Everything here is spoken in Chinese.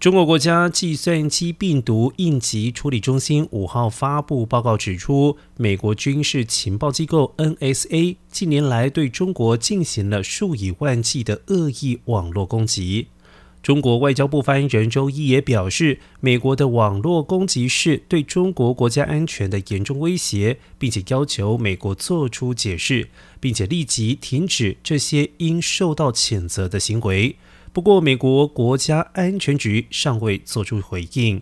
中国国家计算机病毒应急处理中心五号发布报告指出，美国军事情报机构 NSA 近年来对中国进行了数以万计的恶意网络攻击。中国外交部发言人周一也表示，美国的网络攻击是对中国国家安全的严重威胁，并且要求美国做出解释，并且立即停止这些应受到谴责的行为。不过，美国国家安全局尚未作出回应。